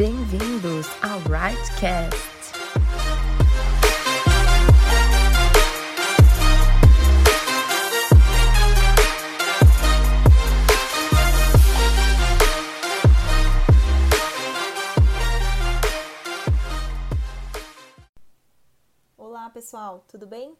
Bem-vindos ao Rightcast. Olá pessoal, tudo bem?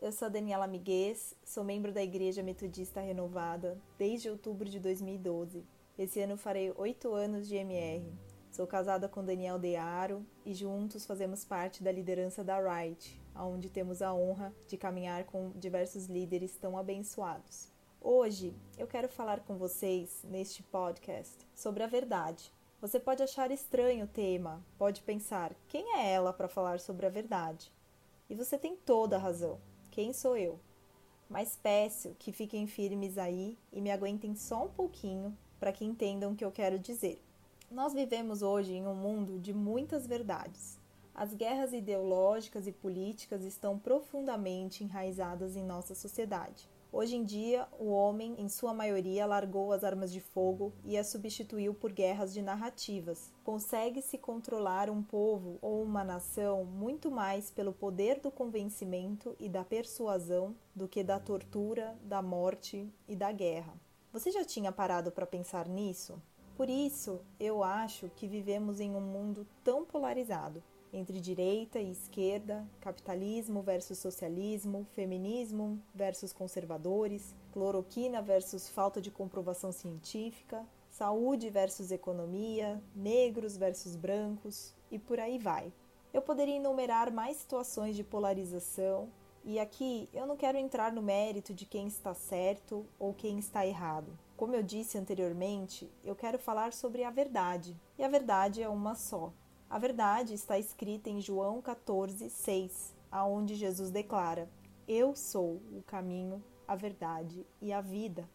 Eu sou Daniela Miguez, sou membro da Igreja Metodista Renovada desde outubro de 2012. Esse ano farei oito anos de MR. Sou casada com Daniel Dearo e juntos fazemos parte da liderança da Right, onde temos a honra de caminhar com diversos líderes tão abençoados. Hoje eu quero falar com vocês neste podcast sobre a verdade. Você pode achar estranho o tema, pode pensar: quem é ela para falar sobre a verdade? E você tem toda a razão. Quem sou eu? Mas peço que fiquem firmes aí e me aguentem só um pouquinho para que entendam o que eu quero dizer. Nós vivemos hoje em um mundo de muitas verdades. As guerras ideológicas e políticas estão profundamente enraizadas em nossa sociedade. Hoje em dia, o homem, em sua maioria, largou as armas de fogo e as substituiu por guerras de narrativas. Consegue-se controlar um povo ou uma nação muito mais pelo poder do convencimento e da persuasão do que da tortura, da morte e da guerra. Você já tinha parado para pensar nisso? Por isso, eu acho que vivemos em um mundo tão polarizado entre direita e esquerda, capitalismo versus socialismo, feminismo versus conservadores, cloroquina versus falta de comprovação científica, saúde versus economia, negros versus brancos e por aí vai. Eu poderia enumerar mais situações de polarização, e aqui eu não quero entrar no mérito de quem está certo ou quem está errado. Como eu disse anteriormente, eu quero falar sobre a verdade, e a verdade é uma só. A verdade está escrita em João 14, 6, aonde Jesus declara: Eu sou o caminho, a verdade e a vida.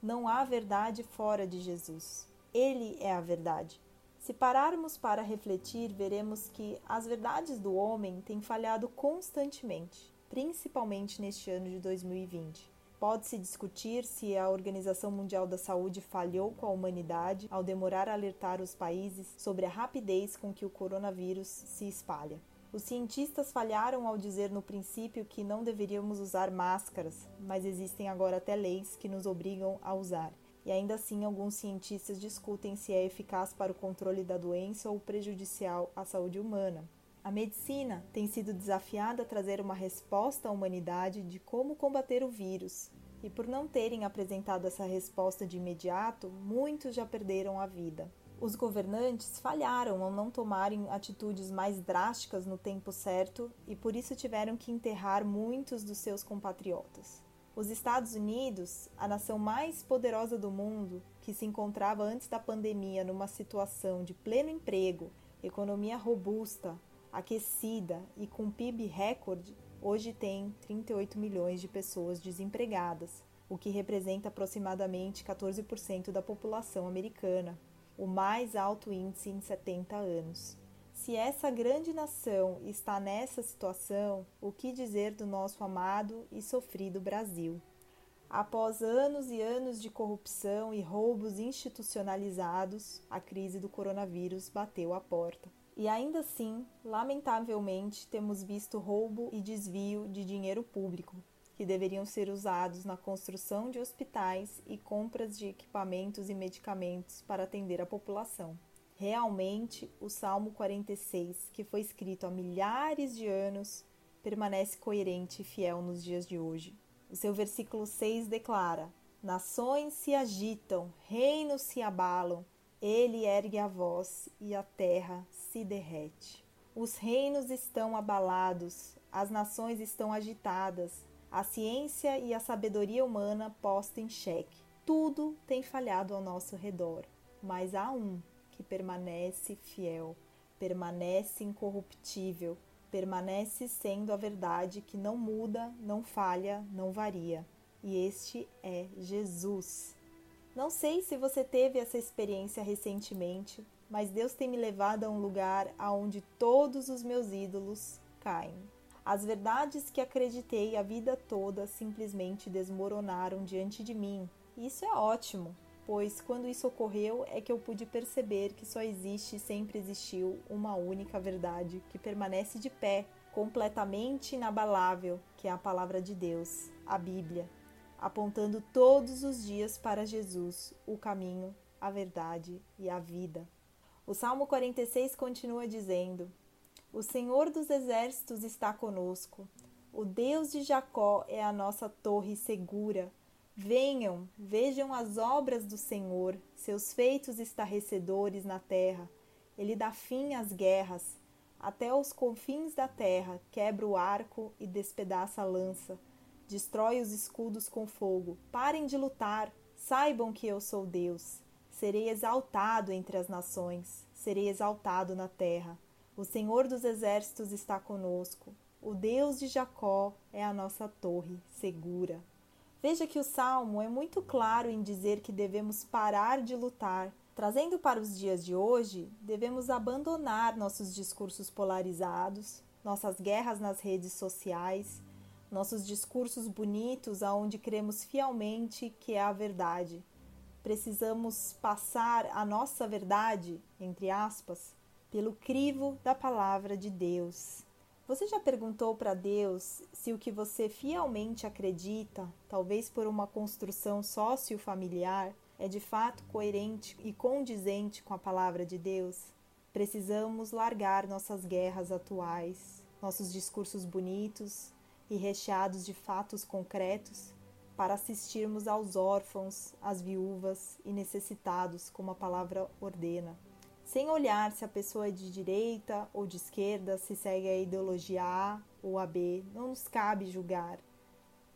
Não há verdade fora de Jesus. Ele é a verdade. Se pararmos para refletir, veremos que as verdades do homem têm falhado constantemente, principalmente neste ano de 2020. Pode-se discutir se a Organização Mundial da Saúde falhou com a humanidade ao demorar a alertar os países sobre a rapidez com que o coronavírus se espalha. Os cientistas falharam ao dizer no princípio que não deveríamos usar máscaras, mas existem agora até leis que nos obrigam a usar. E ainda assim, alguns cientistas discutem se é eficaz para o controle da doença ou prejudicial à saúde humana. A medicina tem sido desafiada a trazer uma resposta à humanidade de como combater o vírus, e por não terem apresentado essa resposta de imediato, muitos já perderam a vida. Os governantes falharam ao não tomarem atitudes mais drásticas no tempo certo e por isso tiveram que enterrar muitos dos seus compatriotas. Os Estados Unidos, a nação mais poderosa do mundo, que se encontrava antes da pandemia numa situação de pleno emprego, economia robusta, aquecida e com PIB recorde, hoje tem 38 milhões de pessoas desempregadas, o que representa aproximadamente 14% da população americana, o mais alto índice em 70 anos. Se essa grande nação está nessa situação, o que dizer do nosso amado e sofrido Brasil? Após anos e anos de corrupção e roubos institucionalizados, a crise do coronavírus bateu à porta. E ainda assim, lamentavelmente, temos visto roubo e desvio de dinheiro público, que deveriam ser usados na construção de hospitais e compras de equipamentos e medicamentos para atender a população. Realmente, o Salmo 46, que foi escrito há milhares de anos, permanece coerente e fiel nos dias de hoje. O seu versículo 6 declara: Nações se agitam, reinos se abalam, ele ergue a voz e a terra se derrete. Os reinos estão abalados, as nações estão agitadas, a ciência e a sabedoria humana posta em xeque. Tudo tem falhado ao nosso redor, mas há um que permanece fiel, permanece incorruptível, permanece sendo a verdade que não muda, não falha, não varia. E este é Jesus. Não sei se você teve essa experiência recentemente, mas Deus tem me levado a um lugar aonde todos os meus ídolos caem. As verdades que acreditei a vida toda simplesmente desmoronaram diante de mim. Isso é ótimo, pois quando isso ocorreu é que eu pude perceber que só existe e sempre existiu uma única verdade que permanece de pé, completamente inabalável, que é a palavra de Deus, a Bíblia, apontando todos os dias para Jesus, o caminho, a verdade e a vida. O Salmo 46 continua dizendo: O Senhor dos exércitos está conosco. O Deus de Jacó é a nossa torre segura. Venham, vejam as obras do Senhor, seus feitos estarrecedores na terra. Ele dá fim às guerras, até os confins da terra, quebra o arco e despedaça a lança, destrói os escudos com fogo. Parem de lutar, saibam que eu sou Deus. Serei exaltado entre as nações, serei exaltado na terra. O Senhor dos exércitos está conosco. O Deus de Jacó é a nossa torre segura. Veja que o salmo é muito claro em dizer que devemos parar de lutar. Trazendo para os dias de hoje, devemos abandonar nossos discursos polarizados, nossas guerras nas redes sociais, nossos discursos bonitos aonde cremos fielmente que é a verdade. Precisamos passar a nossa verdade, entre aspas, pelo crivo da palavra de Deus. Você já perguntou para Deus se o que você fielmente acredita, talvez por uma construção sociofamiliar, é de fato coerente e condizente com a palavra de Deus? Precisamos largar nossas guerras atuais, nossos discursos bonitos e recheados de fatos concretos para assistirmos aos órfãos, às viúvas e necessitados, como a palavra ordena sem olhar se a pessoa é de direita ou de esquerda, se segue a ideologia A ou a B. Não nos cabe julgar.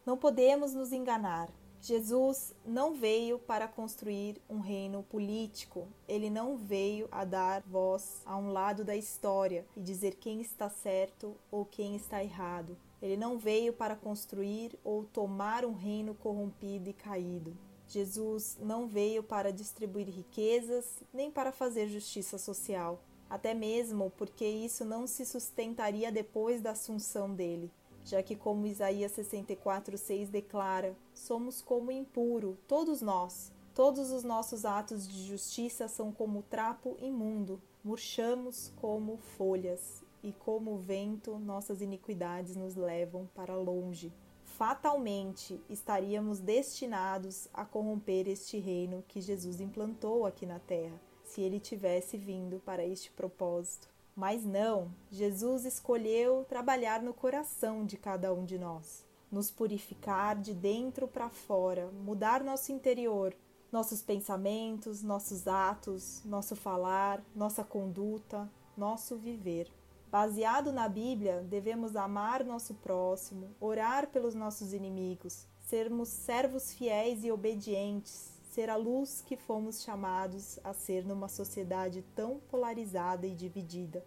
Não podemos nos enganar. Jesus não veio para construir um reino político. Ele não veio a dar voz a um lado da história e dizer quem está certo ou quem está errado. Ele não veio para construir ou tomar um reino corrompido e caído. Jesus não veio para distribuir riquezas nem para fazer justiça social, até mesmo porque isso não se sustentaria depois da assunção dele, já que, como Isaías 64,6 declara, somos como impuro, todos nós. Todos os nossos atos de justiça são como trapo imundo, murchamos como folhas, e como o vento nossas iniquidades nos levam para longe fatalmente estaríamos destinados a corromper este reino que Jesus implantou aqui na terra, se ele tivesse vindo para este propósito. Mas não, Jesus escolheu trabalhar no coração de cada um de nós, nos purificar de dentro para fora, mudar nosso interior, nossos pensamentos, nossos atos, nosso falar, nossa conduta, nosso viver. Baseado na Bíblia, devemos amar nosso próximo, orar pelos nossos inimigos, sermos servos fiéis e obedientes, ser a luz que fomos chamados a ser numa sociedade tão polarizada e dividida,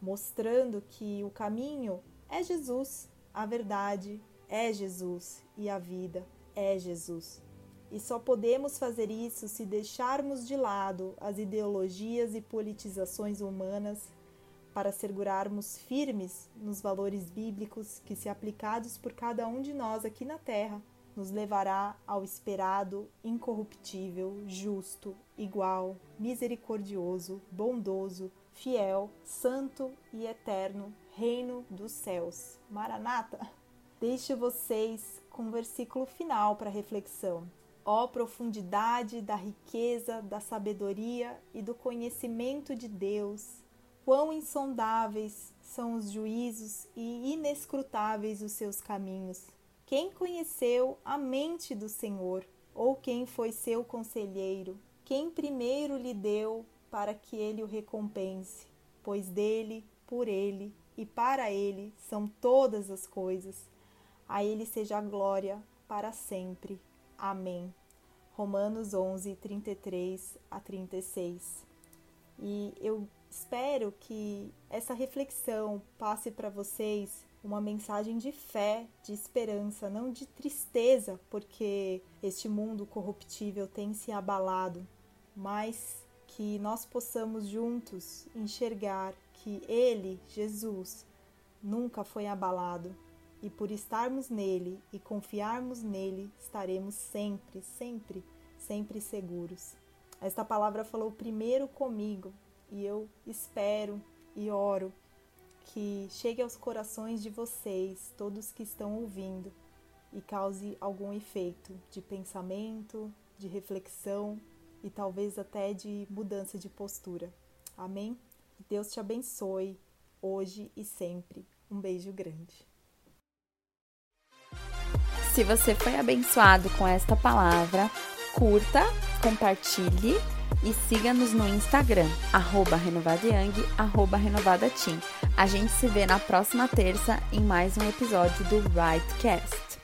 mostrando que o caminho é Jesus, a verdade é Jesus e a vida é Jesus. E só podemos fazer isso se deixarmos de lado as ideologias e politizações humanas para segurarmos firmes nos valores bíblicos que, se aplicados por cada um de nós aqui na terra, nos levará ao esperado, incorruptível, justo, igual, misericordioso, bondoso, fiel, santo e eterno reino dos céus. Maranata! Deixo vocês com o versículo final para reflexão. Ó profundidade da riqueza, da sabedoria e do conhecimento de Deus, Quão insondáveis são os juízos e inescrutáveis os seus caminhos. Quem conheceu a mente do Senhor, ou quem foi seu conselheiro? Quem primeiro lhe deu para que ele o recompense? Pois dele, por ele e para ele são todas as coisas. A ele seja a glória para sempre. Amém. Romanos 11, 33 a 36. E eu Espero que essa reflexão passe para vocês uma mensagem de fé, de esperança, não de tristeza, porque este mundo corruptível tem se abalado, mas que nós possamos juntos enxergar que Ele, Jesus, nunca foi abalado e por estarmos nele e confiarmos nele, estaremos sempre, sempre sempre seguros. Esta palavra falou primeiro comigo e eu espero e oro que chegue aos corações de vocês, todos que estão ouvindo, e cause algum efeito de pensamento, de reflexão e talvez até de mudança de postura. Amém? Deus te abençoe hoje e sempre. Um beijo grande. Se você foi abençoado com esta palavra, curta, compartilhe e siga-nos no Instagram, arroba renovadayang, arroba renovadateam. A gente se vê na próxima terça em mais um episódio do Rightcast.